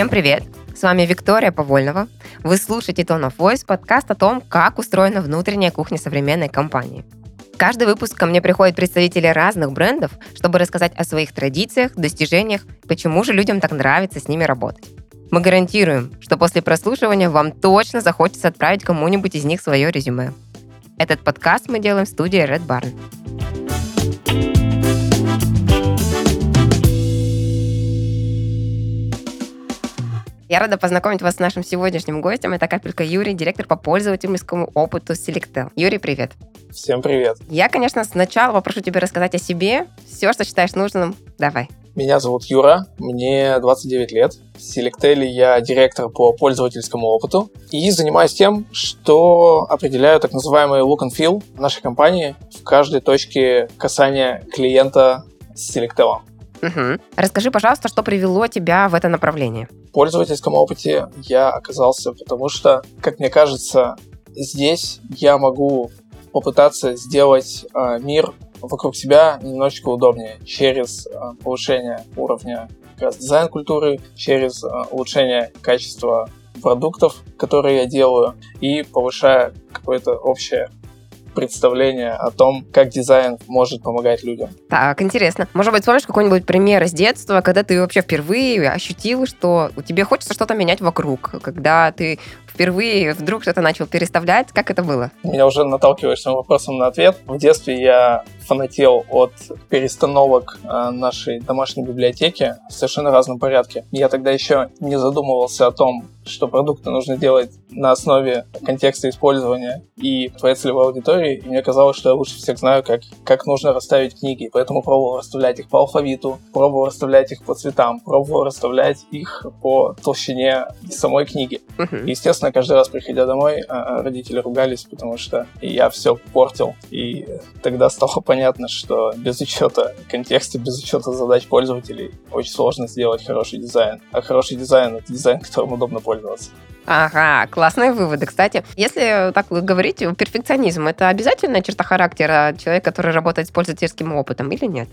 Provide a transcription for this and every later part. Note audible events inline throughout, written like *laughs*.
Всем привет! С вами Виктория Повольнова. Вы слушаете Tone of Voice, подкаст о том, как устроена внутренняя кухня современной компании. Каждый выпуск ко мне приходят представители разных брендов, чтобы рассказать о своих традициях, достижениях, почему же людям так нравится с ними работать. Мы гарантируем, что после прослушивания вам точно захочется отправить кому-нибудь из них свое резюме. Этот подкаст мы делаем в студии Red Barn. Я рада познакомить вас с нашим сегодняшним гостем. Это Капелька Юрий, директор по пользовательскому опыту Selectel. Юрий, привет. Всем привет. Я, конечно, сначала попрошу тебя рассказать о себе. Все, что считаешь нужным, давай. Меня зовут Юра, мне 29 лет. В Selectel я директор по пользовательскому опыту и занимаюсь тем, что определяю так называемый look and feel нашей компании в каждой точке касания клиента с Selectel. Угу. Расскажи, пожалуйста, что привело тебя в это направление? В пользовательском опыте я оказался, потому что, как мне кажется, здесь я могу попытаться сделать э, мир вокруг себя немножечко удобнее через э, повышение уровня как раз дизайн-культуры, через э, улучшение качества продуктов, которые я делаю, и повышая какое-то общее представление о том, как дизайн может помогать людям. Так, интересно. Может быть, вспомнишь какой-нибудь пример из детства, когда ты вообще впервые ощутил, что тебе хочется что-то менять вокруг, когда ты впервые вдруг что-то начал переставлять? Как это было? Меня уже наталкиваешь этим вопросом на ответ. В детстве я фанател от перестановок э, нашей домашней библиотеки в совершенно разном порядке. Я тогда еще не задумывался о том, что продукты нужно делать на основе контекста использования и твоей целевой аудитории, и мне казалось, что я лучше всех знаю, как, как нужно расставить книги, поэтому пробовал расставлять их по алфавиту, пробовал расставлять их по цветам, пробовал расставлять их по толщине самой книги. Естественно, каждый раз, приходя домой, а, а, родители ругались, потому что я все портил, и тогда стало *laughs* понятно, что без учета контекста, без учета задач пользователей очень сложно сделать хороший дизайн. А хороший дизайн — это дизайн, которым удобно пользоваться. Ага, классные выводы. Кстати, если так говорить, перфекционизм – это обязательная черта характера человека, который работает с пользовательским опытом или нет?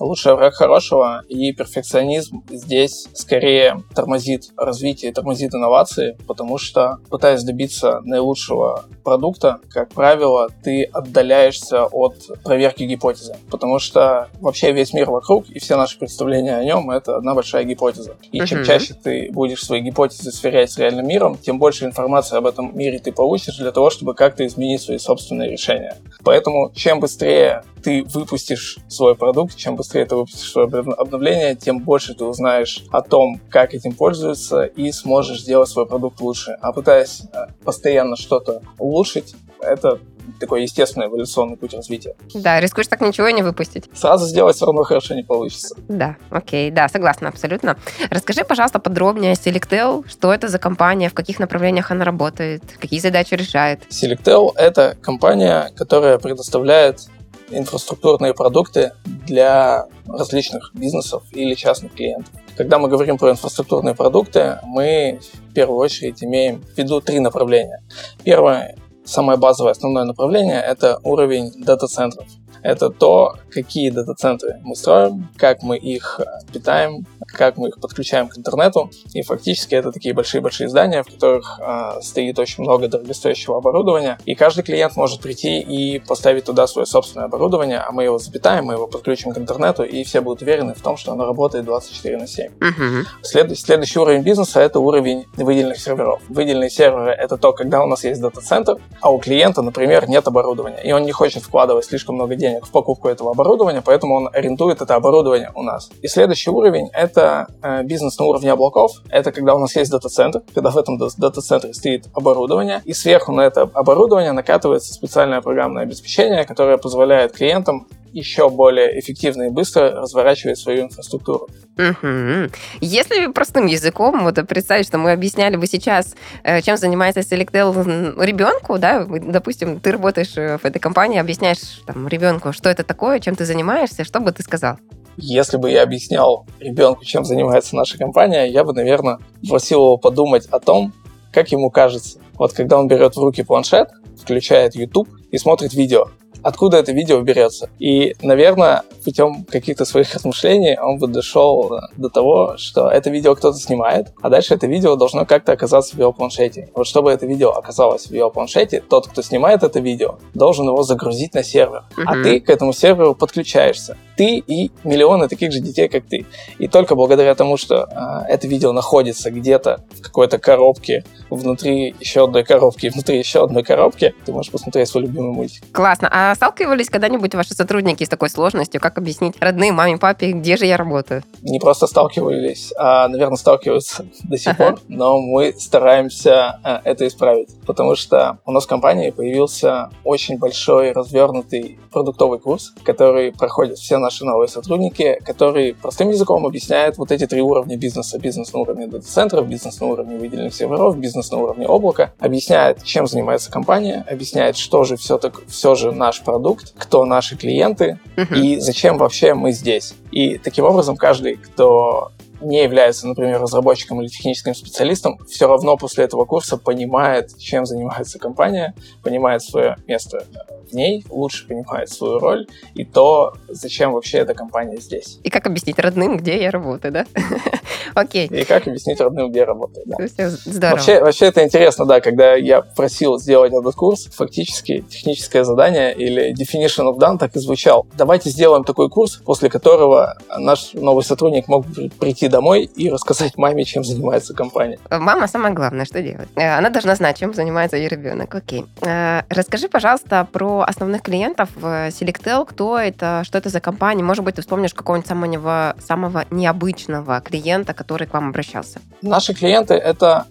Лучший враг хорошего, и перфекционизм здесь скорее тормозит развитие, тормозит инновации, потому что пытаясь добиться наилучшего продукта, как правило, ты отдаляешься от проверки гипотезы, потому что вообще весь мир вокруг и все наши представления о нем — это одна большая гипотеза. И uh-huh. чем чаще ты будешь свои гипотезы сверять с реальным миром, тем больше информации об этом мире ты получишь для того, чтобы как-то изменить свои собственные решения. Поэтому чем быстрее ты выпустишь свой продукт, чем быстрее ты выпустишь обновление, тем больше ты узнаешь о том, как этим пользуются, и сможешь сделать свой продукт лучше. А пытаясь э, постоянно что-то улучшить, это такой естественный эволюционный путь развития. Да, рискуешь так ничего и не выпустить. Сразу сделать все равно хорошо не получится. Да, окей, да, согласна абсолютно. Расскажи, пожалуйста, подробнее о Selectel, что это за компания, в каких направлениях она работает, какие задачи решает. Selectel — это компания, которая предоставляет инфраструктурные продукты для различных бизнесов или частных клиентов. Когда мы говорим про инфраструктурные продукты, мы в первую очередь имеем в виду три направления. Первое, самое базовое, основное направление – это уровень дата-центров. Это то, какие дата-центры мы строим, как мы их питаем, как мы их подключаем к интернету. И фактически это такие большие-большие здания, в которых э, стоит очень много дорогостоящего оборудования. И каждый клиент может прийти и поставить туда свое собственное оборудование, а мы его запитаем, мы его подключим к интернету, и все будут уверены в том, что оно работает 24 на 7. Uh-huh. След- следующий уровень бизнеса — это уровень выделенных серверов. Выделенные серверы — это то, когда у нас есть дата-центр, а у клиента, например, нет оборудования, и он не хочет вкладывать слишком много денег в покупку этого оборудования, поэтому он арендует это оборудование у нас. И следующий уровень — это э, бизнес на уровне облаков. Это когда у нас есть дата-центр, когда в этом дата-центре стоит оборудование, и сверху на это оборудование накатывается специальное программное обеспечение, которое позволяет клиентам еще более эффективно и быстро разворачивать свою инфраструктуру. Угу. Если простым языком, вот представить, что мы объясняли бы сейчас, э, чем занимается Selectel ребенку, да, допустим, ты работаешь э, в этой компании, объясняешь там, ребенку, что это такое, чем ты занимаешься, что бы ты сказал? Если бы я объяснял ребенку, чем занимается наша компания, я бы, наверное, просил его подумать о том, как ему кажется. Вот когда он берет в руки планшет, включает YouTube и смотрит видео, откуда это видео берется. И, наверное, путем каких-то своих размышлений он бы дошел до того, что это видео кто-то снимает, а дальше это видео должно как-то оказаться в его планшете. Вот чтобы это видео оказалось в его планшете, тот, кто снимает это видео, должен его загрузить на сервер. Uh-huh. А ты к этому серверу подключаешься. Ты и миллионы таких же детей, как ты. И только благодаря тому, что э, это видео находится где-то в какой-то коробке, внутри еще одной коробки, внутри еще одной коробки, ты можешь посмотреть свой любимый мультик. Классно. А сталкивались когда-нибудь ваши сотрудники с такой сложностью? Как объяснить родным, маме, папе, где же я работаю? Не просто сталкивались, а, наверное, сталкиваются *laughs* до сих ага. пор, но мы стараемся а, это исправить, потому что у нас в компании появился очень большой развернутый продуктовый курс, который проходят все наши новые сотрудники, который простым языком объясняет вот эти три уровня бизнеса. Бизнес на уровне дата-центров, бизнес на уровне выделенных серверов, бизнес на уровне облака. Объясняет, чем занимается компания, объясняет, что же все, так, все же наш продукт, кто наши клиенты uh-huh. и зачем вообще мы здесь. И таким образом каждый, кто не является, например, разработчиком или техническим специалистом, все равно после этого курса понимает, чем занимается компания, понимает свое место в ней, лучше понимает свою роль и то, зачем вообще эта компания здесь. И как объяснить родным, где я работаю, да? *laughs* Окей. И как объяснить родным, где я работаю, да. Здорово. Вообще, вообще это интересно, да, когда я просил сделать этот курс, фактически техническое задание или definition of done так и звучал. Давайте сделаем такой курс, после которого наш новый сотрудник мог прийти домой и рассказать маме, чем занимается компания. Мама самое главное, что делать. Э, она должна знать, чем занимается ее ребенок. Окей. Э, расскажи, пожалуйста, про основных клиентов в Selectel. Кто это, что это за компания? Может быть, ты вспомнишь какого-нибудь самого, самого необычного клиента, который к вам обращался? Наши клиенты — это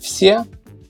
все,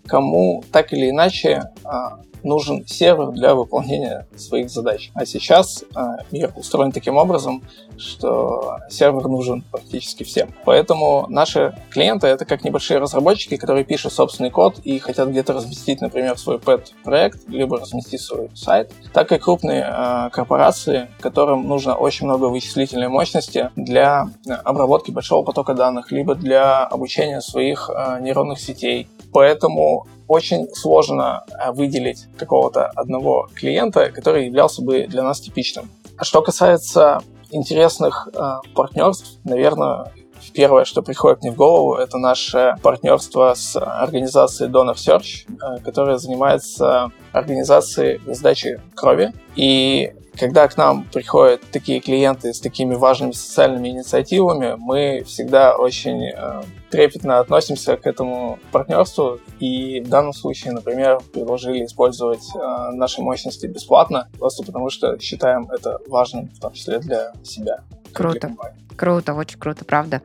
кому так или иначе а, нужен сервер для выполнения своих задач. А сейчас э, мир устроен таким образом, что сервер нужен практически всем. Поэтому наши клиенты — это как небольшие разработчики, которые пишут собственный код и хотят где-то разместить, например, свой pet-проект, либо разместить свой сайт, так и крупные э, корпорации, которым нужно очень много вычислительной мощности для обработки большого потока данных, либо для обучения своих э, нейронных сетей. Поэтому очень сложно э, выделить какого-то одного клиента, который являлся бы для нас типичным. А что касается интересных э, партнерств, наверное, Первое, что приходит мне в голову, это наше партнерство с организацией Donor Search, э, которая занимается организацией сдачи крови. И когда к нам приходят такие клиенты с такими важными социальными инициативами, мы всегда очень э, трепетно относимся к этому партнерству и в данном случае, например, предложили использовать э, наши мощности бесплатно, просто потому что считаем это важным, в том числе для себя. Круто. Круто, очень круто, правда.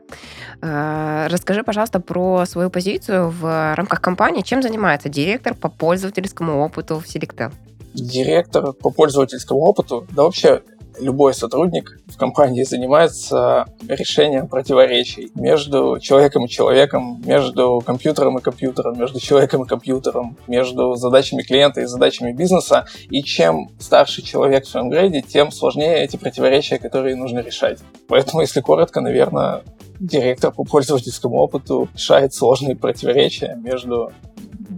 Э, расскажи, пожалуйста, про свою позицию в рамках компании. Чем занимается директор по пользовательскому опыту в Selectel? Директор по пользовательскому опыту, да вообще любой сотрудник в компании занимается решением противоречий между человеком и человеком, между компьютером и компьютером, между человеком и компьютером, между задачами клиента и задачами бизнеса. И чем старше человек в своем грейде, тем сложнее эти противоречия, которые нужно решать. Поэтому, если коротко, наверное, директор по пользовательскому опыту решает сложные противоречия между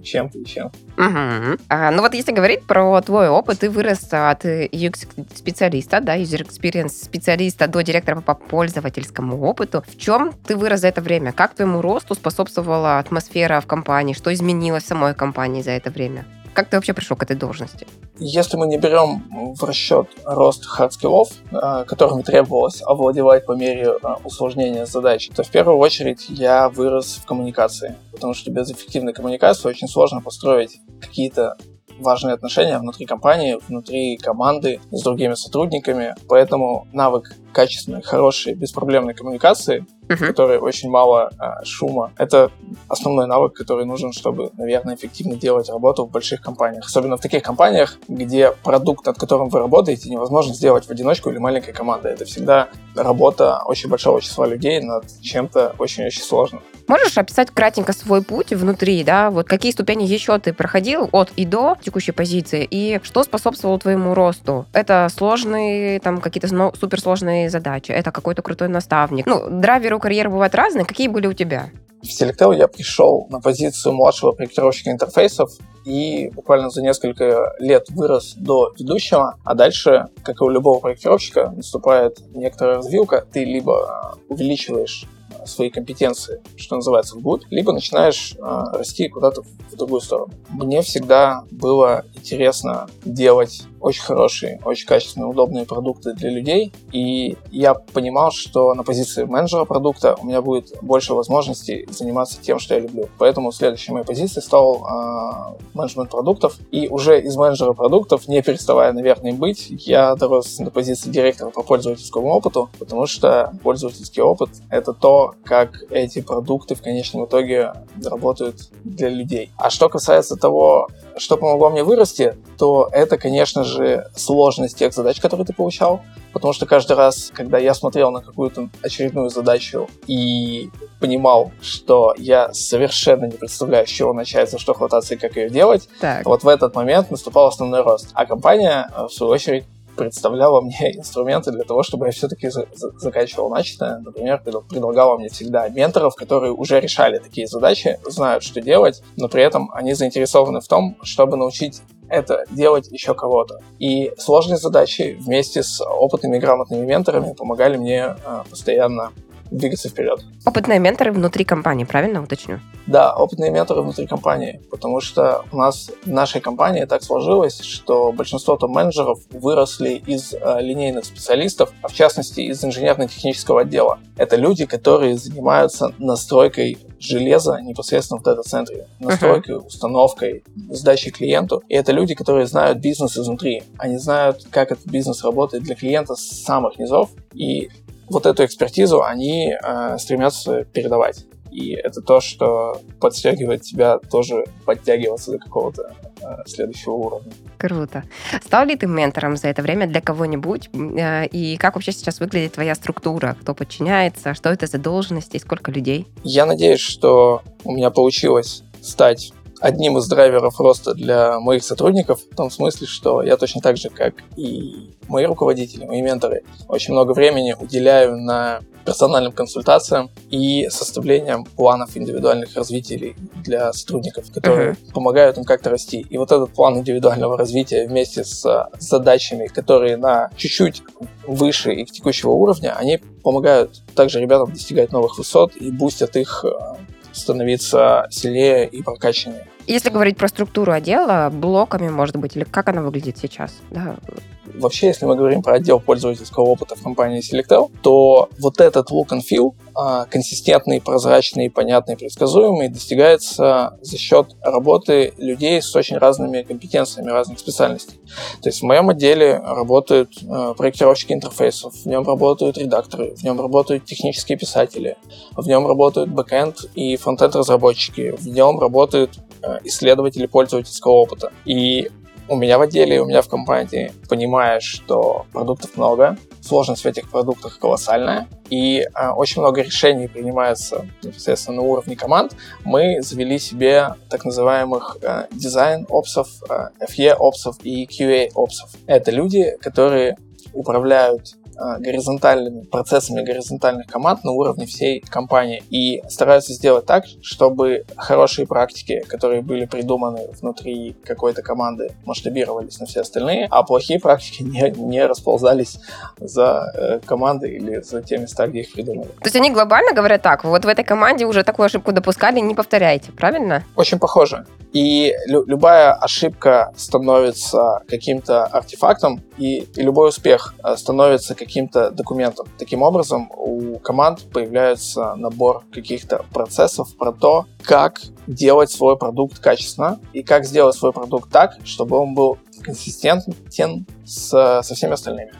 чем-то чем. Угу. А, ну вот если говорить про твой опыт, ты вырос от UX-специалиста, да, user experience специалиста до директора по пользовательскому опыту. В чем ты вырос за это время? Как твоему росту способствовала атмосфера в компании? Что изменилось в самой компании за это время? Как ты вообще пришел к этой должности? Если мы не берем в расчет рост хардскиллов, э, которыми требовалось овладевать по мере э, усложнения задач, то в первую очередь я вырос в коммуникации, потому что без эффективной коммуникации очень сложно построить какие-то важные отношения внутри компании, внутри команды, с другими сотрудниками. Поэтому навык качественной, хорошей, беспроблемной коммуникации, uh-huh. в которой очень мало а, шума, это основной навык, который нужен, чтобы, наверное, эффективно делать работу в больших компаниях. Особенно в таких компаниях, где продукт, над которым вы работаете, невозможно сделать в одиночку или маленькой командой. Это всегда работа очень большого числа людей над чем-то очень-очень сложным. Можешь описать кратенько свой путь внутри, да? Вот какие ступени еще ты проходил от и до текущей позиции, и что способствовало твоему росту? Это сложные, там, какие-то суперсложные задачи, это какой-то крутой наставник. Ну, драйверы у карьеры бывают разные. Какие были у тебя? В Selectel я пришел на позицию младшего проектировщика интерфейсов и буквально за несколько лет вырос до ведущего, а дальше, как и у любого проектировщика, наступает некоторая развилка, ты либо увеличиваешь свои компетенции, что называется, в год, либо начинаешь э, расти куда-то в другую сторону. Мне всегда было интересно делать очень хорошие, очень качественные, удобные продукты для людей. И я понимал, что на позиции менеджера продукта у меня будет больше возможностей заниматься тем, что я люблю. Поэтому следующей моей позицией стал э, менеджмент продуктов. И уже из менеджера продуктов, не переставая, наверное, быть, я дорос до позиции директора по пользовательскому опыту, потому что пользовательский опыт — это то, как эти продукты в конечном итоге работают для людей. А что касается того, что помогло мне вырасти, то это, конечно же, сложность тех задач, которые ты получал. Потому что каждый раз, когда я смотрел на какую-то очередную задачу и понимал, что я совершенно не представляю, с чего начать, за что хвататься и как ее делать, так. вот в этот момент наступал основной рост. А компания, в свою очередь, представляла мне *laughs* инструменты для того, чтобы я все-таки за за заканчивал начатое. Например, предлагала мне всегда менторов, которые уже решали такие задачи, знают, что делать, но при этом они заинтересованы в том, чтобы научить это делать еще кого-то. И сложные задачи вместе с опытными грамотными менторами помогали мне э, постоянно двигаться вперед. Опытные менторы внутри компании, правильно уточню? Да, опытные менторы внутри компании, потому что у нас в нашей компании так сложилось, что большинство топ-менеджеров выросли из э, линейных специалистов, а в частности из инженерно-технического отдела. Это люди, которые занимаются настройкой железа непосредственно в дата-центре, настройкой, uh-huh. установкой, сдачей клиенту. И это люди, которые знают бизнес изнутри. Они знают, как этот бизнес работает для клиента с самых низов. И вот эту экспертизу они э, стремятся передавать. И это то, что подстегивает тебя тоже подтягиваться до какого-то э, следующего уровня. Круто. Стал ли ты ментором за это время для кого-нибудь? Э, и как вообще сейчас выглядит твоя структура? Кто подчиняется? Что это за должности? Сколько людей? Я надеюсь, что у меня получилось стать одним из драйверов роста для моих сотрудников, в том смысле, что я точно так же, как и мои руководители, мои менторы, очень много времени уделяю на персональным консультациям и составлением планов индивидуальных развитий для сотрудников, которые uh-huh. помогают им как-то расти. И вот этот план индивидуального развития вместе с задачами, которые на чуть-чуть выше их текущего уровня, они помогают также ребятам достигать новых высот и бустят их э, становиться сильнее и прокачаннее. Если говорить про структуру отдела, блоками, может быть, или как она выглядит сейчас? Да. Вообще, если мы говорим про отдел пользовательского опыта в компании Selectel, то вот этот look and feel, а, консистентный, прозрачный, понятный, предсказуемый, достигается за счет работы людей с очень разными компетенциями разных специальностей. То есть в моем отделе работают а, проектировщики интерфейсов, в нем работают редакторы, в нем работают технические писатели, в нем работают бэкэнд и фронтенд разработчики, в нем работают Э, исследователи пользовательского опыта. И у меня в отделе, у меня в компании, понимая, что продуктов много, сложность в этих продуктах колоссальная, и э, очень много решений принимается непосредственно на уровне команд, мы завели себе так называемых э, дизайн-опсов, э, FE-опсов и QA-опсов. Это люди, которые управляют а, горизонтальными процессами горизонтальных команд на уровне всей компании и стараются сделать так, чтобы хорошие практики, которые были придуманы внутри какой-то команды, масштабировались на все остальные, а плохие практики *laughs* не, не расползались за э, команды или за те места, где их придумали. То есть они глобально говорят так, вот в этой команде уже такую ошибку допускали, не повторяйте, правильно? Очень похоже. И лю- любая ошибка становится каким-то артефактом, и, и любой успех э, становится каким-то документом. Таким образом, у команд появляется набор каких-то процессов про то, как делать свой продукт качественно и как сделать свой продукт так, чтобы он был консистентен с, со всеми остальными.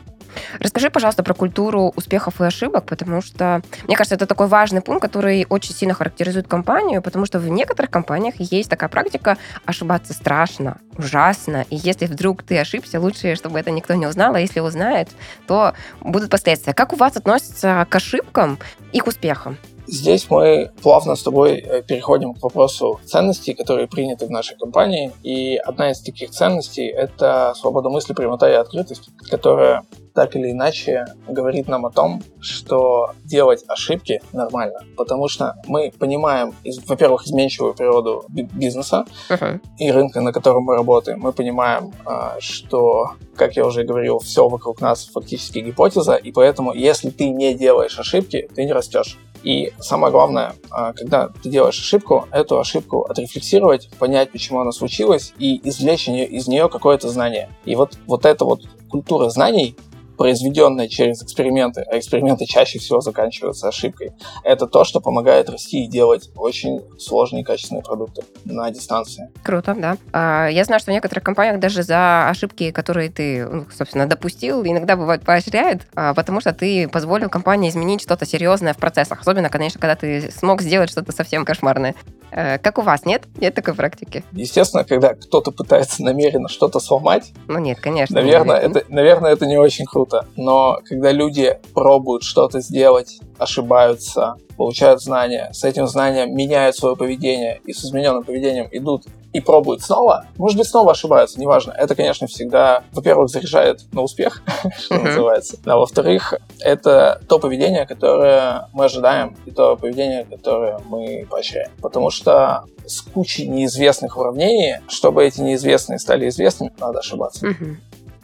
Расскажи, пожалуйста, про культуру успехов и ошибок, потому что, мне кажется, это такой важный пункт, который очень сильно характеризует компанию, потому что в некоторых компаниях есть такая практика ошибаться страшно, ужасно, и если вдруг ты ошибся, лучше, чтобы это никто не узнал, а если узнает, то будут последствия. Как у вас относятся к ошибкам и к успехам? Здесь мы плавно с тобой э, переходим к вопросу ценностей, которые приняты в нашей компании. И одна из таких ценностей — это свобода мысли, прямота и открытость, которая так или иначе говорит нам о том, что делать ошибки нормально, потому что мы понимаем, во-первых, изменчивую природу бизнеса uh-huh. и рынка, на котором мы работаем. Мы понимаем, а, что, как я уже говорил, все вокруг нас фактически гипотеза, и поэтому, если ты не делаешь ошибки, ты не растешь. И самое главное, а, когда ты делаешь ошибку, эту ошибку отрефлексировать, понять, почему она случилась, и извлечь из нее какое-то знание. И вот, вот эта вот культура знаний, произведенное через эксперименты, а эксперименты чаще всего заканчиваются ошибкой, это то, что помогает расти и делать очень сложные качественные продукты на дистанции. Круто, да. А, я знаю, что в некоторых компаниях даже за ошибки, которые ты, ну, собственно, допустил, иногда бывает поощряют, а, потому что ты позволил компании изменить что-то серьезное в процессах. Особенно, конечно, когда ты смог сделать что-то совсем кошмарное. Э, как у вас, нет? Нет такой практики? Естественно, когда кто-то пытается намеренно что-то сломать, ну нет, конечно. Наверное, это, наверное, это не очень круто, но когда люди пробуют что-то сделать, ошибаются, получают знания, с этим знанием меняют свое поведение и с измененным поведением идут и пробуют снова, может быть, снова ошибаются, неважно. Это, конечно, всегда, во-первых, заряжает на успех, *laughs* что называется, а во-вторых, это то поведение, которое мы ожидаем, и то поведение, которое мы поощряем. Потому что с кучей неизвестных уравнений, чтобы эти неизвестные стали известными, надо ошибаться.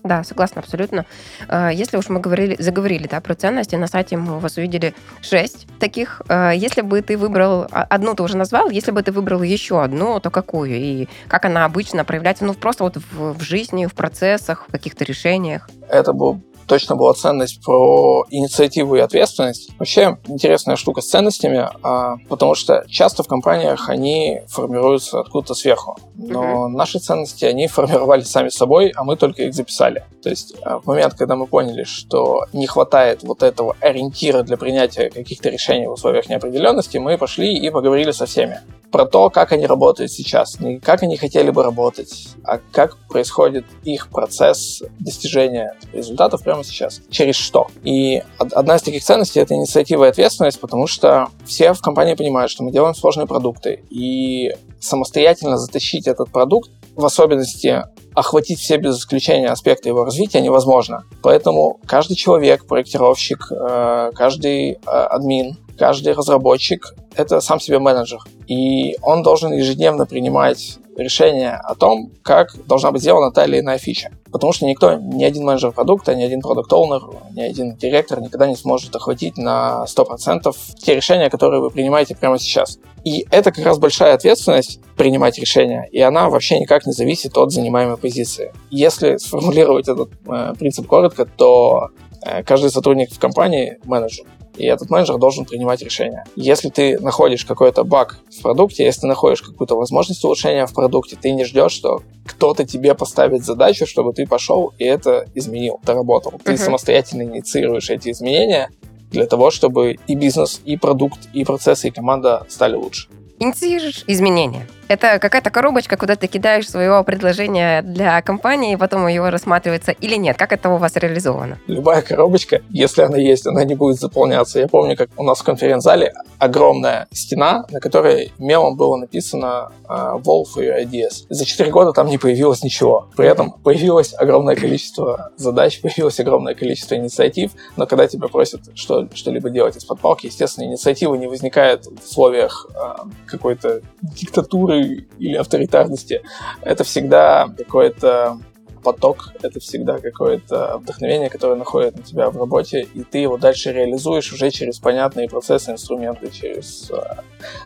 Да, согласна абсолютно. А, если уж мы говорили, заговорили да, про ценности, на сайте мы у вас увидели шесть таких. А, если бы ты выбрал, а, одну ты уже назвал, если бы ты выбрал еще одну, то какую? И как она обычно проявляется, ну, просто вот в, в жизни, в процессах, в каких-то решениях? Это был точно была ценность про инициативу и ответственность. Вообще интересная штука с ценностями, а, потому что часто в компаниях они формируются откуда-то сверху. Но наши ценности, они формировались сами собой, а мы только их записали. То есть а, в момент, когда мы поняли, что не хватает вот этого ориентира для принятия каких-то решений в условиях неопределенности, мы пошли и поговорили со всеми про то, как они работают сейчас, не как они хотели бы работать, а как происходит их процесс достижения результатов прямо сейчас, через что. И одна из таких ценностей — это инициатива и ответственность, потому что все в компании понимают, что мы делаем сложные продукты, и самостоятельно затащить этот продукт, в особенности охватить все без исключения аспекты его развития невозможно. Поэтому каждый человек, проектировщик, э, каждый э, админ, каждый разработчик — это сам себе менеджер. И он должен ежедневно принимать решение о том, как должна быть сделана та или иная фича. Потому что никто, ни один менеджер продукта, ни один продукт оунер ни один директор никогда не сможет охватить на 100% те решения, которые вы принимаете прямо сейчас. И это как раз большая ответственность принимать решения, и она вообще никак не зависит от занимаемой позиции. Если сформулировать этот э, принцип коротко, то э, каждый сотрудник в компании менеджер и этот менеджер должен принимать решения. Если ты находишь какой-то баг в продукте, если ты находишь какую-то возможность улучшения в продукте, ты не ждешь, что кто-то тебе поставит задачу, чтобы ты пошел и это изменил, доработал. Ты uh-huh. самостоятельно инициируешь эти изменения для того, чтобы и бизнес, и продукт, и процессы, и команда стали лучше. Инициируешь изменения. Это какая-то коробочка, куда ты кидаешь своего предложения для компании, и потом его рассматривается или нет? Как это у вас реализовано? Любая коробочка, если она есть, она не будет заполняться. Я помню, как у нас в конференц-зале огромная стена, на которой мелом было написано uh, Wolf your ideas. За 4 года там не появилось ничего. При этом появилось огромное количество задач, появилось огромное количество инициатив, но когда тебя просят что, что-либо делать из-под палки, естественно, инициатива не возникает в условиях uh, какой-то диктатуры или авторитарности. Это всегда какой-то поток, это всегда какое-то вдохновение, которое находит на тебя в работе, и ты его дальше реализуешь уже через понятные процессы, инструменты, через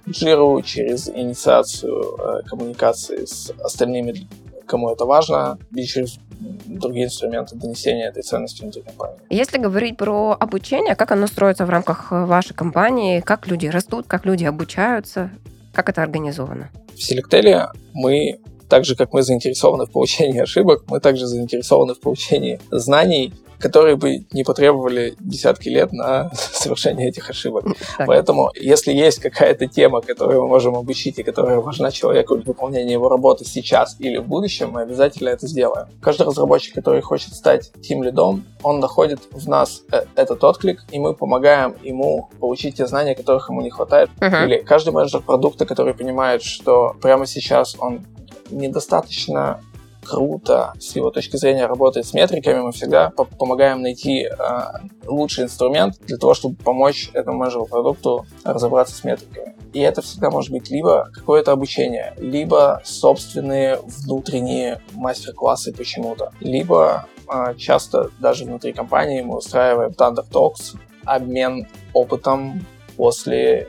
джиру, э, через инициацию э, коммуникации с остальными, кому это важно, и через другие инструменты донесения этой ценности внутри компании. Если говорить про обучение, как оно строится в рамках вашей компании, как люди растут, как люди обучаются, как это организовано? В Selectel мы так же, как мы заинтересованы в получении ошибок, мы также заинтересованы в получении знаний, которые бы не потребовали десятки лет на *laughs* совершение этих ошибок. Так. Поэтому, если есть какая-то тема, которую мы можем обучить и которая важна человеку в выполнении его работы сейчас или в будущем, мы обязательно это сделаем. Каждый разработчик, который хочет стать тим лидом, он находит в нас э, этот отклик, и мы помогаем ему получить те знания, которых ему не хватает. Uh-huh. Или каждый менеджер продукта, который понимает, что прямо сейчас он недостаточно круто с его точки зрения работает с метриками, мы всегда помогаем найти э, лучший инструмент для того, чтобы помочь этому менеджеру продукту разобраться с метриками. И это всегда может быть либо какое-то обучение, либо собственные внутренние мастер-классы почему-то, либо э, часто даже внутри компании мы устраиваем Thunder Talks, обмен опытом после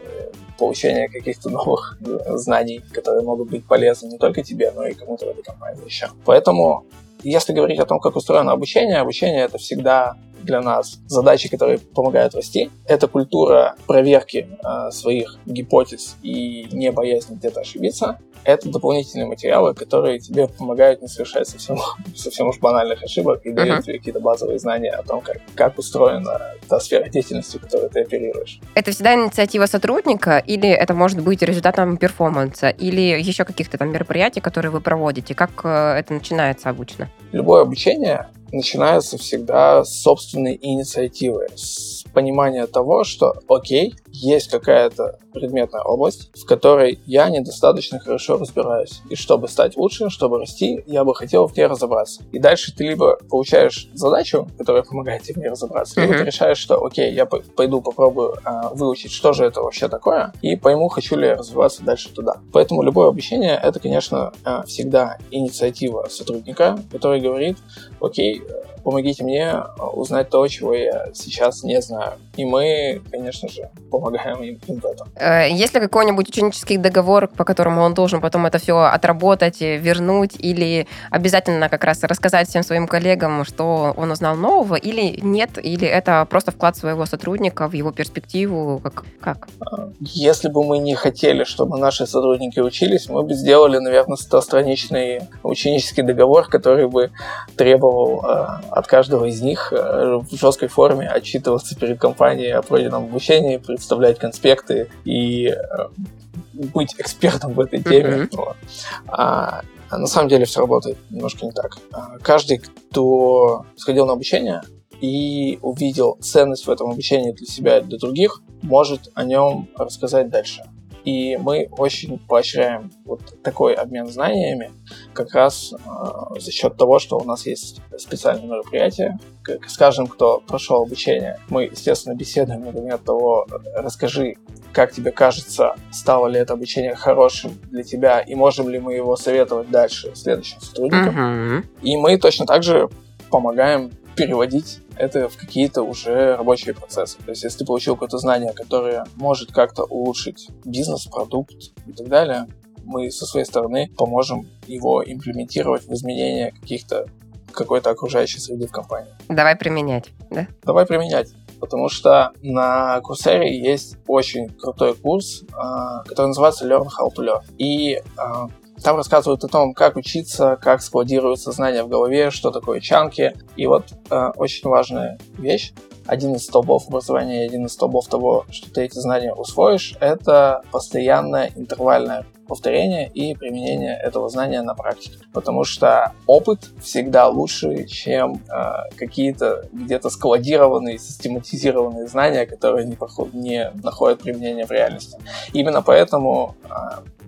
получения каких-то *laughs* новых э, знаний, которые могут быть полезны не только тебе, но и кому-то в этой компании еще. Поэтому, если говорить о том, как устроено обучение, обучение это всегда для нас задачи, которые помогают расти. Это культура проверки э, своих гипотез и не боязни где-то ошибиться. Это дополнительные материалы, которые тебе помогают не совершать совсем, *laughs* совсем уж банальных ошибок и дают uh-huh. тебе какие-то базовые знания о том, как, как устроена та сфера деятельности, которой ты оперируешь. Это всегда инициатива сотрудника или это может быть результатом перформанса или еще каких-то там мероприятий, которые вы проводите? Как э, это начинается обычно? Любое обучение начинается всегда с собственной инициативы, с понимания того, что, окей, есть какая-то предметная область, в которой я недостаточно хорошо разбираюсь. И чтобы стать лучше, чтобы расти, я бы хотел в ней разобраться. И дальше ты либо получаешь задачу, которая помогает тебе в ней разобраться, mm-hmm. либо ты решаешь, что окей, я пойду попробую а, выучить, что же это вообще такое, и пойму, хочу ли я развиваться дальше туда. Поэтому любое обучение это, конечно, а, всегда инициатива сотрудника, который говорит, окей, помогите мне а, узнать то, чего я сейчас не знаю. И мы, конечно же, помогаем им, им в этом. Э, есть ли какой-нибудь ученический договор, по которому он должен потом это все отработать, вернуть, или обязательно как раз рассказать всем своим коллегам, что он узнал нового, или нет, или это просто вклад своего сотрудника в его перспективу? Как? как? А, если бы мы не хотели, чтобы наши сотрудники учились, мы бы сделали, наверное, 100-страничный ученический договор, который бы требовал а, от каждого из них э, в жесткой форме отчитываться перед компанией о пройденном обучении, представлять конспекты и э, быть экспертом в этой теме. Mm-hmm. А, на самом деле все работает немножко не так. А, каждый, кто сходил на обучение и увидел ценность в этом обучении для себя и для других, может о нем рассказать дальше. И мы очень поощряем вот такой обмен знаниями как раз э, за счет того, что у нас есть специальные мероприятия. С каждым, кто прошел обучение, мы, естественно, беседуем на предмет того, расскажи, как тебе кажется, стало ли это обучение хорошим для тебя, и можем ли мы его советовать дальше следующим сотрудникам. Uh-huh. И мы точно так же помогаем переводить это в какие-то уже рабочие процессы. То есть, если ты получил какое-то знание, которое может как-то улучшить бизнес, продукт и так далее, мы со своей стороны поможем его имплементировать в изменение каких-то какой-то окружающей среды в компании. Давай применять, да? Давай применять. Потому что на Курсере есть очень крутой курс, а, который называется Learn How to Learn. И а, там рассказывают о том, как учиться, как складируются знания в голове, что такое чанки. И вот э, очень важная вещь, один из столбов образования один из столбов того, что ты эти знания усвоишь, это постоянное интервальное повторение и применение этого знания на практике. Потому что опыт всегда лучше, чем э, какие-то где-то складированные, систематизированные знания, которые не, проход, не находят применения в реальности. Именно поэтому э,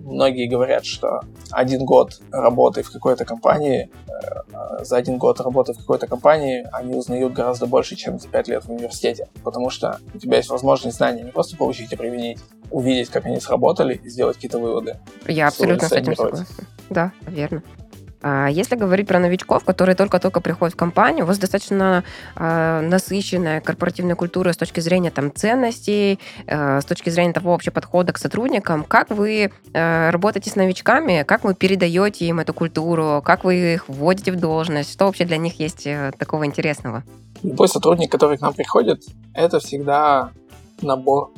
многие говорят, что один год работы в какой-то компании, э, за один год работы в какой-то компании они узнают гораздо больше, чем за пять лет в университете. Потому что у тебя есть возможность знания не просто получить и применить, увидеть, как они сработали и сделать какие-то выводы. Я абсолютно с этим согласна. Да, верно. А если говорить про новичков, которые только-только приходят в компанию, у вас достаточно э, насыщенная корпоративная культура с точки зрения там, ценностей, э, с точки зрения того вообще подхода к сотрудникам. Как вы э, работаете с новичками, как вы передаете им эту культуру, как вы их вводите в должность, что вообще для них есть э, такого интересного? Любой сотрудник, который к нам приходит, это всегда набор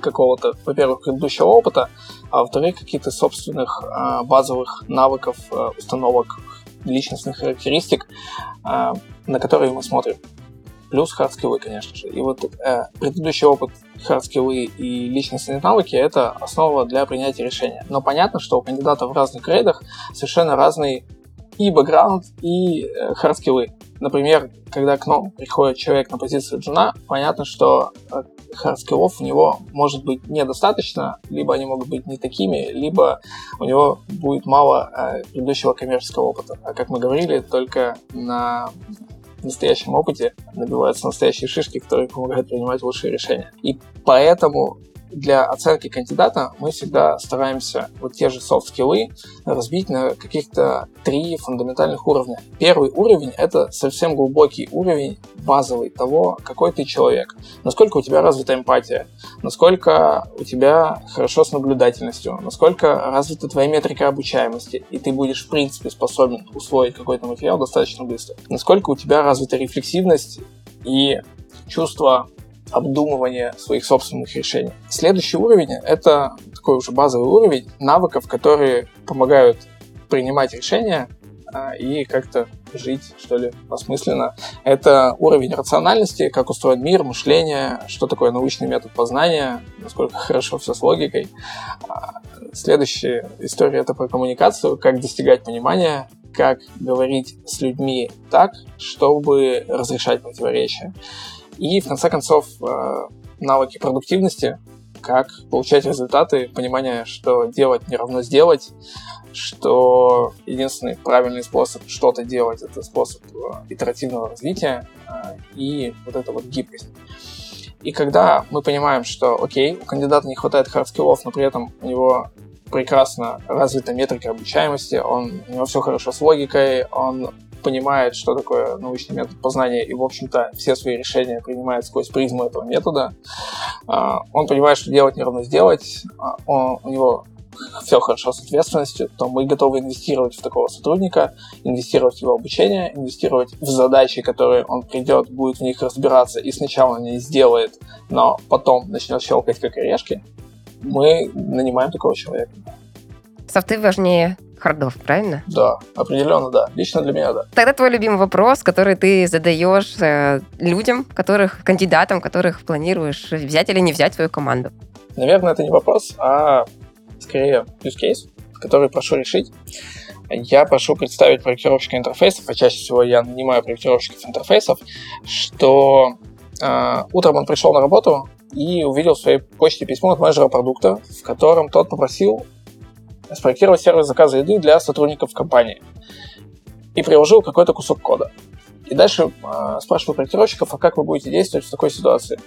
какого-то, во-первых, предыдущего опыта, а во-вторых, каких-то собственных а, базовых навыков, а, установок, личностных характеристик, а, на которые мы смотрим. плюс хардскиллы, конечно же. И вот э, предыдущий опыт хардскиллы и личностные навыки — это основа для принятия решения. Но понятно, что у кандидатов в разных грейдах совершенно разный и бэкграунд, и э, хардскиллы. Например, когда к нам приходит человек на позицию джуна, понятно, что э, хардскиллов у него может быть недостаточно, либо они могут быть не такими, либо у него будет мало э, предыдущего коммерческого опыта. А как мы говорили, только на настоящем опыте набиваются настоящие шишки, которые помогают принимать лучшие решения. И поэтому для оценки кандидата мы всегда стараемся вот те же софт-скиллы разбить на каких-то три фундаментальных уровня. Первый уровень — это совсем глубокий уровень, базовый того, какой ты человек. Насколько у тебя развита эмпатия, насколько у тебя хорошо с наблюдательностью, насколько развита твоя метрика обучаемости, и ты будешь, в принципе, способен усвоить какой-то материал достаточно быстро. Насколько у тебя развита рефлексивность и чувство обдумывания своих собственных решений. Следующий уровень — это такой уже базовый уровень навыков, которые помогают принимать решения а, и как-то жить, что ли, осмысленно. Это уровень рациональности, как устроен мир, мышление, что такое научный метод познания, насколько хорошо все с логикой. А, следующая история — это про коммуникацию, как достигать понимания, как говорить с людьми так, чтобы разрешать противоречия. И, в конце концов, э, навыки продуктивности, как получать результаты, понимание, что делать не равно сделать, что единственный правильный способ что-то делать — это способ э, итеративного развития э, и вот эта вот гибкость. И когда мы понимаем, что, окей, у кандидата не хватает хардскиллов, но при этом у него прекрасно развита метрика обучаемости, он, у него все хорошо с логикой, он понимает, что такое научный метод познания, и, в общем-то, все свои решения принимает сквозь призму этого метода. А, он понимает, что делать не равно сделать, а, он, у него все хорошо с ответственностью, то мы готовы инвестировать в такого сотрудника, инвестировать в его обучение, инвестировать в задачи, которые он придет, будет в них разбираться и сначала не сделает, но потом начнет щелкать как орешки, мы нанимаем такого человека. Софты важнее хардов, правильно? Да, определенно, да. Лично для меня, да. Тогда твой любимый вопрос, который ты задаешь э, людям, которых, кандидатам, которых планируешь взять или не взять в свою команду? Наверное, это не вопрос, а скорее use case, который прошу решить. Я прошу представить проектировщика интерфейсов, а чаще всего я нанимаю проектировщиков интерфейсов, что э, утром он пришел на работу и увидел в своей почте письмо от менеджера продукта, в котором тот попросил спроектировать сервис заказа еды для сотрудников компании. И приложил какой-то кусок кода. И дальше э, спрашиваю проектировщиков, а как вы будете действовать в такой ситуации.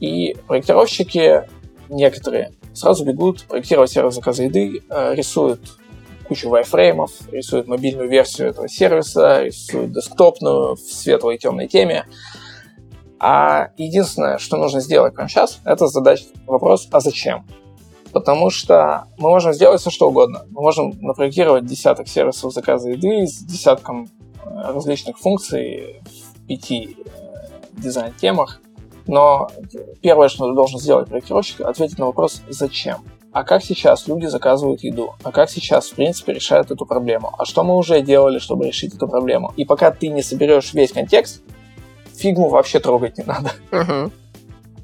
И проектировщики некоторые сразу бегут проектировать сервис заказа еды, э, рисуют кучу вайфреймов, рисуют мобильную версию этого сервиса, рисуют десктопную в светлой и темной теме. А единственное, что нужно сделать прямо сейчас, это задать вопрос, а зачем? Потому что мы можем сделать все, что угодно. Мы можем напроектировать десяток сервисов заказа еды с десятком э, различных функций в пяти э, дизайн-темах, но первое, что должен сделать проектировщик, ответить на вопрос «Зачем?». А как сейчас люди заказывают еду? А как сейчас, в принципе, решают эту проблему? А что мы уже делали, чтобы решить эту проблему? И пока ты не соберешь весь контекст, фигму вообще трогать не надо. Uh-huh.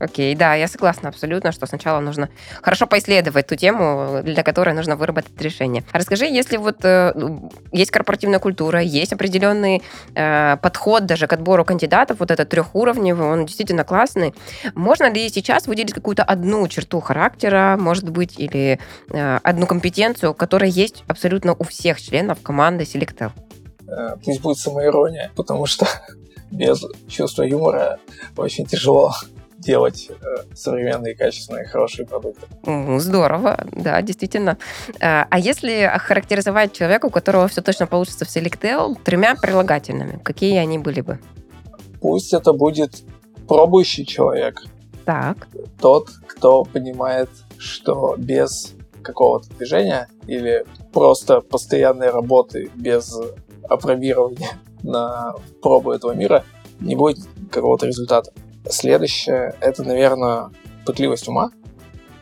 Окей, да, я согласна абсолютно, что сначала нужно хорошо поисследовать ту тему, для которой нужно выработать решение. А расскажи, если вот э, есть корпоративная культура, есть определенный э, подход даже к отбору кандидатов, вот этот трехуровневый, он действительно классный, можно ли сейчас выделить какую-то одну черту характера, может быть, или э, одну компетенцию, которая есть абсолютно у всех членов команды Selectel? Э, пусть будет самоирония, потому что *laughs* без чувства юмора очень тяжело делать э, современные, качественные, хорошие продукты. Здорово, да, действительно. Э, а если охарактеризовать человека, у которого все точно получится в Selectel, тремя прилагательными, какие они были бы? Пусть это будет пробующий человек. Так. Тот, кто понимает, что без какого-то движения или просто постоянной работы без опробирования на пробу этого мира не будет какого-то результата. Следующее — это, наверное, пытливость ума,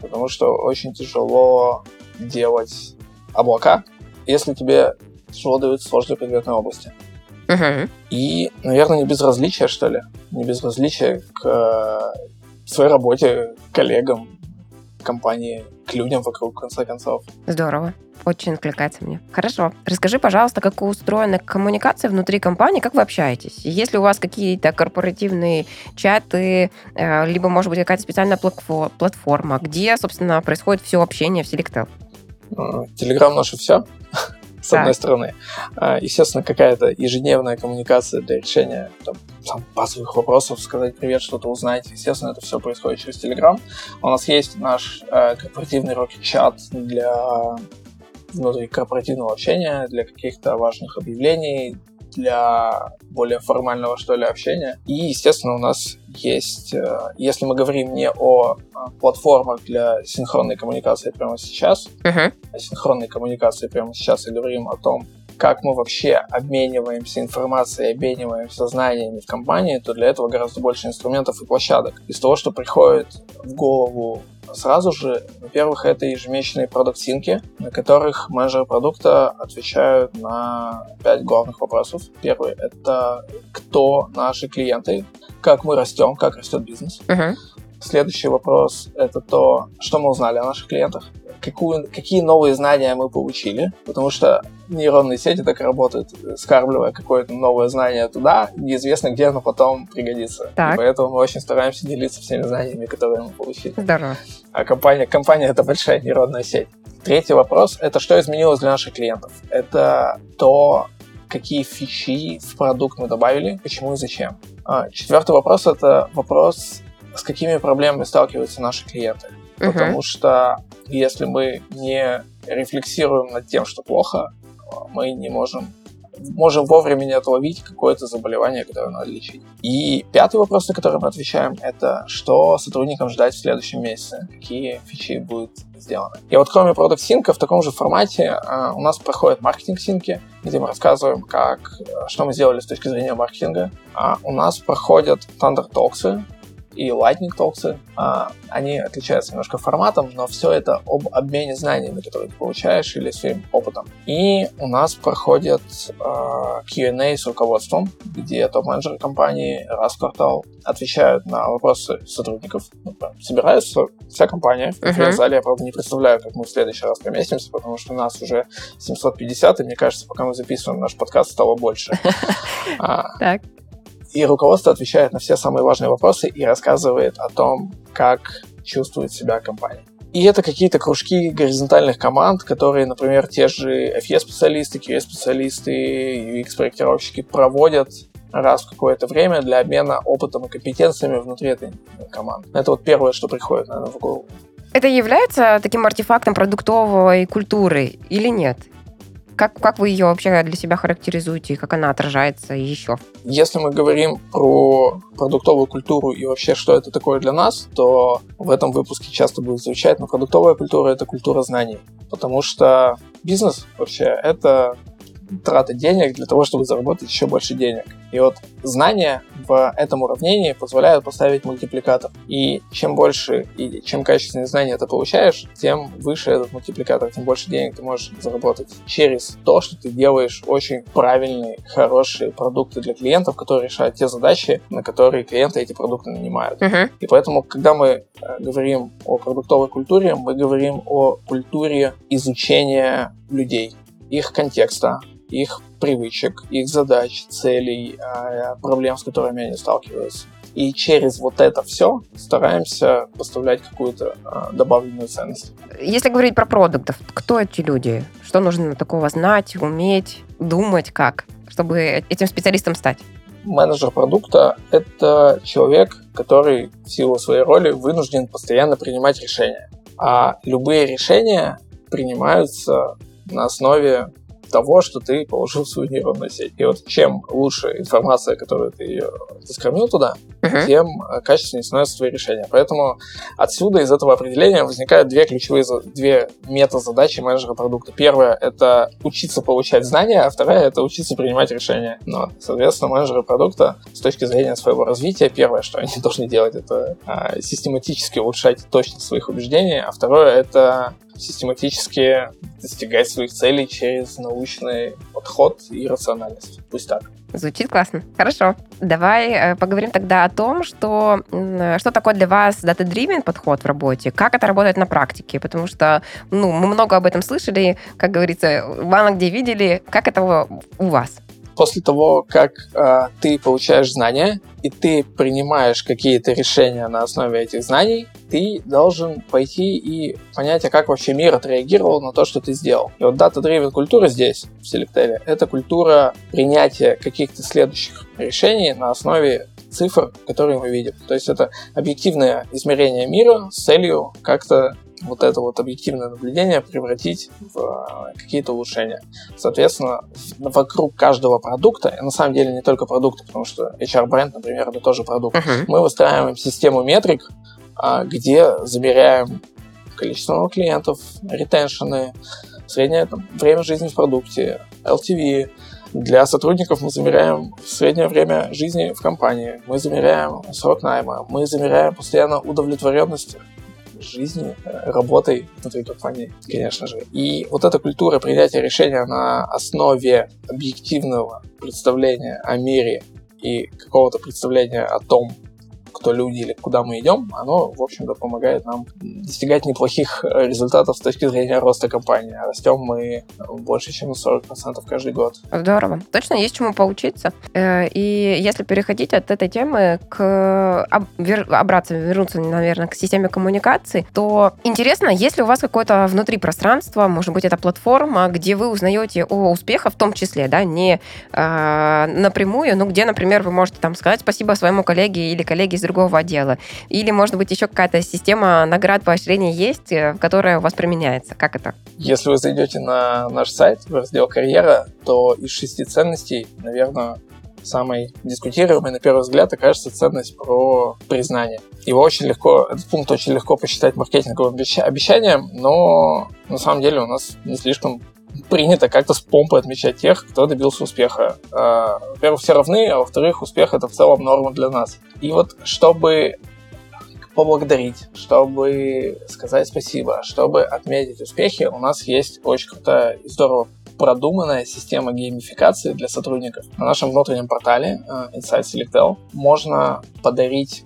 потому что очень тяжело делать облака, если тебе тяжело дают сложные предметные области. Uh-huh. И, наверное, не безразличие, что ли. не безразличие к э, своей работе, к коллегам, компании, к людям вокруг, в конце концов. Здорово. Очень откликается мне. Хорошо. Расскажи, пожалуйста, как устроена коммуникация внутри компании, как вы общаетесь? Есть ли у вас какие-то корпоративные чаты, э, либо, может быть, какая-то специальная платформа, где, собственно, происходит все общение в Selectel? Телеграм наше все *laughs* с так. одной стороны. А, естественно, какая-то ежедневная коммуникация для решения там, там, базовых вопросов, сказать привет, что-то узнать. Естественно, это все происходит через Telegram. У нас есть наш э, корпоративный рок-чат для внутри корпоративного общения, для каких-то важных объявлений, для более формального, что ли, общения. И, естественно, у нас есть, э, если мы говорим не о а, платформах для синхронной коммуникации прямо сейчас, uh-huh. о синхронной коммуникации прямо сейчас и говорим о том, как мы вообще обмениваемся информацией, обмениваемся знаниями в компании, то для этого гораздо больше инструментов и площадок. Из того, что приходит в голову сразу же, во-первых, это ежемесячные продукт-синки, на которых менеджеры продукта отвечают на пять главных вопросов. Первый — это кто наши клиенты, как мы растем, как растет бизнес. Uh-huh. Следующий вопрос — это то, что мы узнали о наших клиентах, какую, какие новые знания мы получили, потому что нейронные сети так работают, скармливая какое-то новое знание туда, неизвестно, где оно потом пригодится. Так. И поэтому мы очень стараемся делиться всеми знаниями, которые мы получили. Здорово. А компания, компания — это большая нейронная сеть. Третий вопрос — это что изменилось для наших клиентов. Это то, какие фичи в продукт мы добавили, почему и зачем. А, четвертый вопрос — это вопрос с какими проблемами сталкиваются наши клиенты. Uh-huh. Потому что если мы не рефлексируем над тем, что плохо, мы не можем можем вовремя не отловить какое-то заболевание, которое надо лечить. И пятый вопрос, на который мы отвечаем, это что сотрудникам ждать в следующем месяце, какие фичи будут сделаны. И вот кроме Product Sync в таком же формате uh, у нас проходят маркетинг-синки, где мы рассказываем, как, что мы сделали с точки зрения маркетинга. А у нас проходят Thunder Talks, и Lightning Talks. А, они отличаются немножко форматом, но все это об обмене знаниями, которые ты получаешь, или своим опытом. И у нас проходит а, Q&A с руководством, где топ-менеджеры компании раз в квартал отвечают на вопросы сотрудников. Ну, собираются вся компания в конференц-зале. Uh-huh. Я, правда, не представляю, как мы в следующий раз поместимся, потому что у нас уже 750, и мне кажется, пока мы записываем наш подкаст, стало больше. *laughs* Так и руководство отвечает на все самые важные вопросы и рассказывает о том, как чувствует себя компания. И это какие-то кружки горизонтальных команд, которые, например, те же FE-специалисты, QA-специалисты, UX-проектировщики проводят раз в какое-то время для обмена опытом и компетенциями внутри этой команды. Это вот первое, что приходит, наверное, в голову. Это является таким артефактом продуктовой культуры или нет? Как, как вы ее вообще для себя характеризуете, как она отражается еще? Если мы говорим про продуктовую культуру и вообще, что это такое для нас, то в этом выпуске часто будет звучать, но продуктовая культура — это культура знаний. Потому что бизнес вообще — это трата денег для того, чтобы заработать еще больше денег. И вот знания в этом уравнении позволяют поставить мультипликатор. И чем больше и чем качественнее знания ты получаешь, тем выше этот мультипликатор, тем больше денег ты можешь заработать через то, что ты делаешь очень правильные, хорошие продукты для клиентов, которые решают те задачи, на которые клиенты эти продукты нанимают. Uh-huh. И поэтому, когда мы э, говорим о продуктовой культуре, мы говорим о культуре изучения людей, их контекста, их привычек, их задач, целей, а, проблем, с которыми они сталкиваются. И через вот это все стараемся поставлять какую-то а, добавленную ценность. Если говорить про продуктов, кто эти люди? Что нужно такого знать, уметь, думать как, чтобы этим специалистом стать? Менеджер продукта — это человек, который в силу своей роли вынужден постоянно принимать решения. А любые решения принимаются на основе того, что ты положил в свою нейронную сеть. И вот чем лучше информация, которую ты ее заскормил туда, uh-huh. тем э, качественнее становится твои решения. Поэтому отсюда из этого определения возникают две ключевые, две мета-задачи менеджера продукта. Первая — это учиться получать знания, а вторая — это учиться принимать решения. Но, соответственно, менеджеры продукта с точки зрения своего развития, первое, что они *laughs* должны делать, это а, систематически улучшать точность своих убеждений, а второе — это систематически достигать своих целей через научный подход и рациональность. Пусть так. Звучит классно. Хорошо. Давай э, поговорим тогда о том, что, что такое для вас data-driven подход в работе, как это работает на практике, потому что ну, мы много об этом слышали, как говорится, мало где видели. Как это у вас? После того, как э, ты получаешь знания и ты принимаешь какие-то решения на основе этих знаний, ты должен пойти и понять, а как вообще мир отреагировал на то, что ты сделал. И вот data-driven культура здесь, в Selectel, это культура принятия каких-то следующих решений на основе цифр, которые мы видим. То есть это объективное измерение мира с целью как-то вот это вот объективное наблюдение превратить в э, какие-то улучшения. Соответственно, вокруг каждого продукта, и на самом деле не только продукта, потому что HR-бренд, например, это тоже продукт, uh-huh. мы выстраиваем систему метрик, а, где замеряем количество новых клиентов, ретеншены, среднее там, время жизни в продукте, LTV. Для сотрудников мы замеряем среднее время жизни в компании, мы замеряем срок найма, мы замеряем постоянно удовлетворенность жизни, э, работой внутри компании, конечно же. И вот эта культура принятия решения на основе объективного представления о мире и какого-то представления о том, кто люди или куда мы идем, оно, в общем-то, помогает нам достигать неплохих э, результатов с точки зрения роста компании. А растем мы больше, чем на 40% каждый год. Здорово. Точно есть чему поучиться. Э, и если переходить от этой темы к обратно вернуться, наверное, к системе коммуникации, то интересно, если у вас какое-то внутри пространство, может быть, это платформа, где вы узнаете о успехах в том числе, да, не э, напрямую, но где, например, вы можете там сказать спасибо своему коллеге или коллеге из другого отдела? Или, может быть, еще какая-то система наград, поощрения есть, э, которая у вас применяется? Как это? Если вы зайдете на наш сайт, в раздел «Карьера», то из шести ценностей, наверное, самой дискутируемой, на первый взгляд, окажется ценность про признание. Его очень легко, этот пункт очень легко посчитать маркетинговым обещанием, но на самом деле у нас не слишком принято как-то с помпой отмечать тех, кто добился успеха. А, во-первых, все равны, а во-вторых, успех это в целом норма для нас. И вот чтобы поблагодарить, чтобы сказать спасибо, чтобы отметить успехи, у нас есть очень крутая и здорово продуманная система геймификации для сотрудников. На нашем внутреннем портале uh, Inside Selectel можно подарить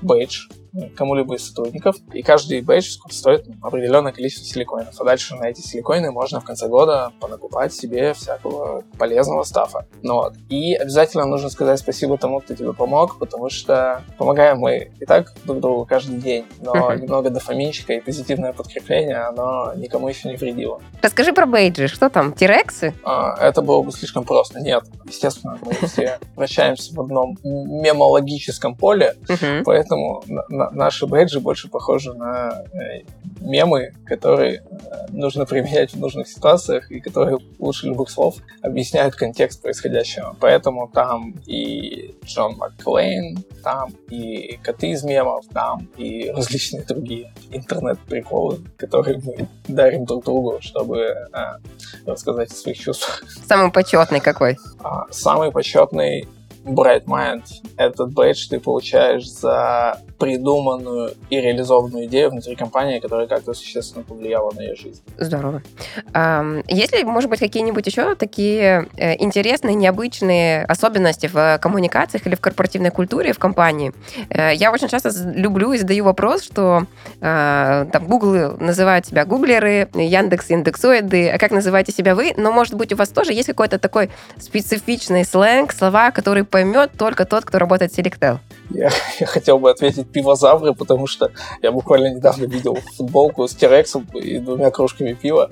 бейдж кому-либо из сотрудников, и каждый бейдж стоит определенное количество силикоинов. А дальше на эти силикоины можно в конце года понакупать себе всякого полезного стафа. Ну, вот. И обязательно нужно сказать спасибо тому, кто тебе помог, потому что помогаем мы и так друг другу каждый день, но немного дофаминчика и позитивное подкрепление, оно никому еще не вредило. Расскажи про бейджи, что там, тирексы? А, это было бы слишком просто. Нет, естественно, мы все вращаемся в одном мемологическом поле, поэтому наши бейджи больше похожи на э, мемы, которые э, нужно применять в нужных ситуациях и которые лучше любых слов объясняют контекст происходящего. Поэтому там и Джон Макклейн, там и коты из мемов, там и различные другие интернет-приколы, которые мы дарим друг другу, чтобы э, рассказать о своих чувствах. Самый почетный какой? А, самый почетный Bright Mind. Этот бейдж ты получаешь за придуманную и реализованную идею внутри компании, которая как-то существенно повлияла на ее жизнь. Здорово. Есть ли, может быть, какие-нибудь еще такие э, интересные, необычные особенности в коммуникациях или в корпоративной культуре в компании? Э, я очень часто люблю и задаю вопрос, что э, там Google называют себя гуглеры, Яндекс индексоиды, а как называете себя вы? Но, может быть, у вас тоже есть какой-то такой специфичный сленг, слова, которые поймет только тот, кто работает в Selectel? Я, *laughs* я хотел бы ответить пивозавры, потому что я буквально недавно видел футболку с Терексом и двумя кружками пива.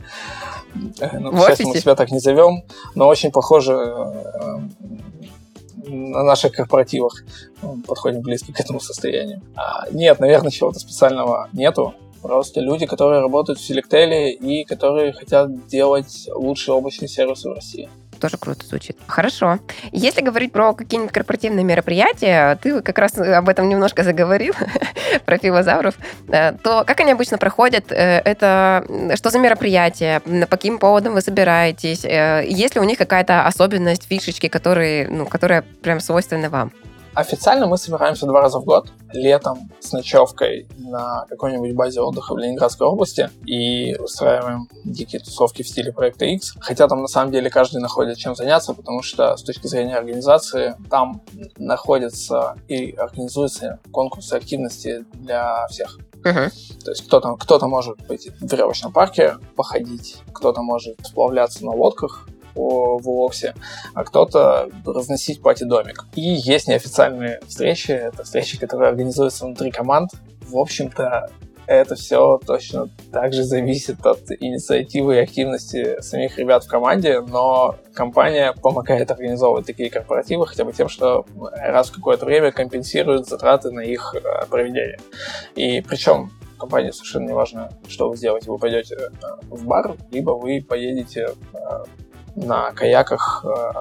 Э, ну, к счастью, мы себя так не зовем, но очень похоже э, на наших корпоративах. Подходим близко к этому состоянию. А, нет, наверное, чего-то специального нету. Просто люди, которые работают в Selectel и которые хотят делать лучшие облачные сервисы в России тоже круто звучит. Хорошо. Если говорить про какие-нибудь корпоративные мероприятия, ты как раз об этом немножко заговорил, *laughs* про филозавров, э, то как они обычно проходят? Э, это что за мероприятия? По каким поводам вы собираетесь? Э, есть ли у них какая-то особенность, фишечки, которые, ну, которые прям свойственны вам? Официально мы собираемся два раза в год. Летом с ночевкой на какой-нибудь базе отдыха в Ленинградской области и устраиваем дикие тусовки в стиле проекта X. Хотя там на самом деле каждый находит чем заняться, потому что с точки зрения организации там находятся и организуются конкурсы активности для всех. Мгм. То есть кто-то кто может пойти в веревочном парке походить, кто-то может сплавляться на лодках в Уоксе, а кто-то разносить пати-домик. И есть неофициальные встречи, это встречи, которые организуются внутри команд. В общем-то, это все точно так же зависит от инициативы и активности самих ребят в команде, но компания помогает организовывать такие корпоративы хотя бы тем, что раз в какое-то время компенсирует затраты на их э, проведение. И причем компании совершенно не важно, что вы сделаете. Вы пойдете э, в бар, либо вы поедете э, на каяках э,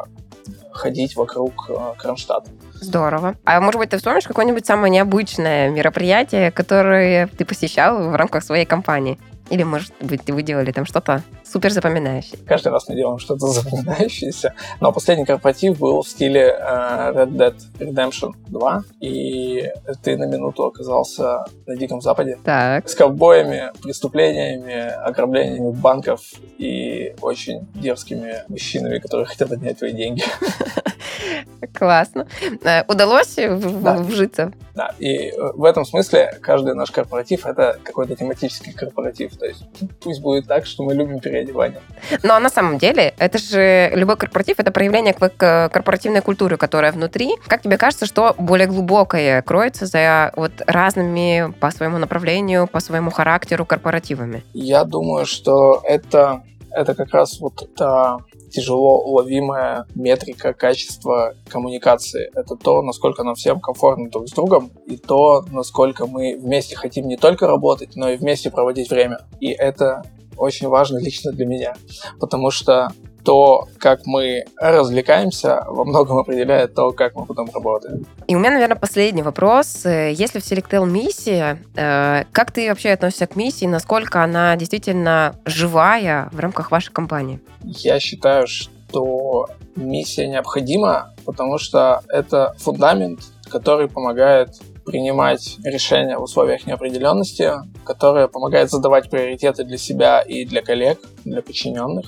ходить вокруг э, Кронштадта. Здорово. А может быть, ты вспомнишь какое-нибудь самое необычное мероприятие, которое ты посещал в рамках своей компании? Или, может быть, вы делали там что-то супер запоминающее? Каждый раз мы делаем что-то запоминающееся. Но последний корпоратив был в стиле э, Red Dead Redemption 2. И ты на минуту оказался на Диком Западе. Так. С ковбоями, преступлениями, ограблениями банков и очень дерзкими мужчинами, которые хотят отнять твои деньги. *laughs* Классно. Э, Удалось Да. вжиться? Да, и э, в этом смысле каждый наш корпоратив — это какой-то тематический корпоратив. То есть пусть будет так, что мы любим переодевание. Но на самом деле, это же любой корпоратив, это проявление корпоративной культуры, которая внутри. Как тебе кажется, что более глубокое кроется за вот разными по своему направлению, по своему характеру корпоративами? Я думаю, что это, это как раз вот та тяжело уловимая метрика качества коммуникации. Это то, насколько нам всем комфортно друг с другом, и то, насколько мы вместе хотим не только работать, но и вместе проводить время. И это очень важно лично для меня, потому что то, как мы развлекаемся, во многом определяет то, как мы потом работаем. И у меня, наверное, последний вопрос. Если в Selectel миссия, э, как ты вообще относишься к миссии, насколько она действительно живая в рамках вашей компании? Я считаю, что миссия необходима, потому что это фундамент, который помогает принимать решения в условиях неопределенности, которая помогает задавать приоритеты для себя и для коллег, для подчиненных,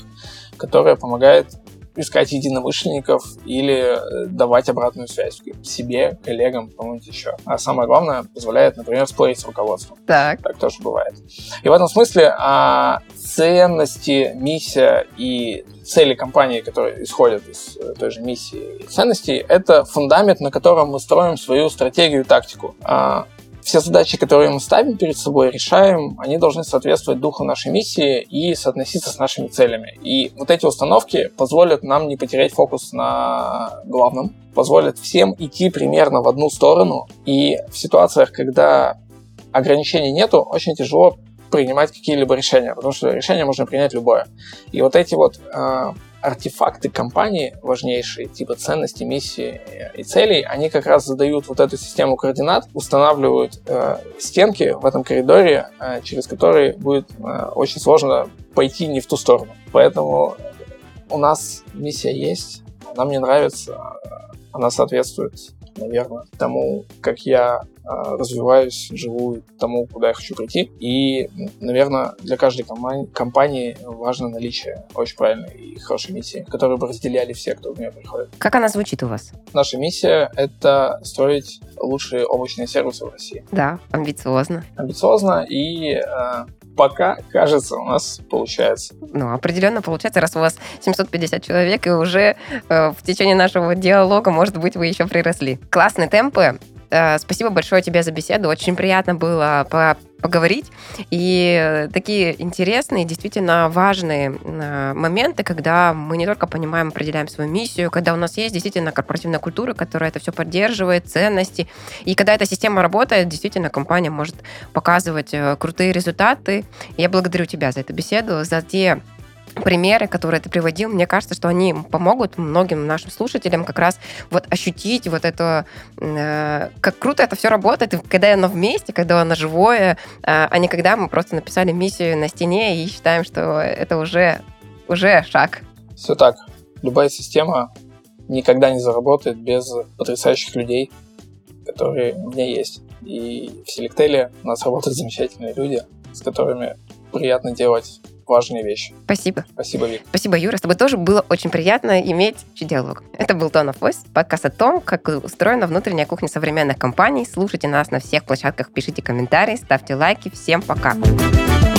которая помогает искать единомышленников или э, давать обратную связь себе, коллегам, кому-нибудь еще. А самое главное, позволяет, например, спорить с руководством. Так. Так тоже бывает. И в этом смысле а, ценности, миссия и цели компании, которые исходят из э, той же миссии и ценностей, это фундамент, на котором мы строим свою стратегию и тактику. А, все задачи, которые мы ставим перед собой, решаем, они должны соответствовать духу нашей миссии и соотноситься с нашими целями. И вот эти установки позволят нам не потерять фокус на главном, позволят всем идти примерно в одну сторону. И в ситуациях, когда ограничений нету, очень тяжело принимать какие-либо решения, потому что решение можно принять любое. И вот эти вот э, артефакты компании важнейшие, типа ценности, миссии и целей, они как раз задают вот эту систему координат, устанавливают э, стенки в этом коридоре, э, через которые будет э, очень сложно пойти не в ту сторону. Поэтому у нас миссия есть, она мне нравится, э, она соответствует, наверное, тому, как я э, развиваюсь, живу, тому, куда я хочу прийти. И, наверное, для каждой коман- компании важно наличие очень правильной и хорошей миссии, которую бы разделяли все, кто в нее приходит. Как она звучит у вас? Наша миссия — это строить лучшие облачные сервисы в России. Да, амбициозно. Амбициозно и э, пока, кажется, у нас получается. Ну, определенно получается, раз у вас 750 человек, и уже э, в течение нашего диалога, может быть, вы еще приросли. Классные темпы. Э, спасибо большое тебе за беседу. Очень приятно было по- поговорить. И э, такие интересные, действительно важные э, моменты, когда мы не только понимаем, определяем свою миссию, когда у нас есть действительно корпоративная культура, которая это все поддерживает, ценности. И когда эта система работает, действительно компания может показывать крутые результаты. Я благодарю тебя за эту беседу, за те примеры, которые ты приводил, мне кажется, что они помогут многим нашим слушателям как раз вот ощутить вот это, э, как круто это все работает, когда оно вместе, когда оно живое, э, а не когда мы просто написали миссию на стене и считаем, что это уже, уже шаг. Все так. Любая система никогда не заработает без потрясающих людей, которые у меня есть. И в Селектеле у нас работают замечательные люди, с которыми приятно делать важные вещи. Спасибо. Спасибо, Вик. Спасибо, Юра. С тобой тоже было очень приятно иметь диалог. Это был Tone of Voice, подкаст о том, как устроена внутренняя кухня современных компаний. Слушайте нас на всех площадках, пишите комментарии, ставьте лайки. Всем пока. Пока.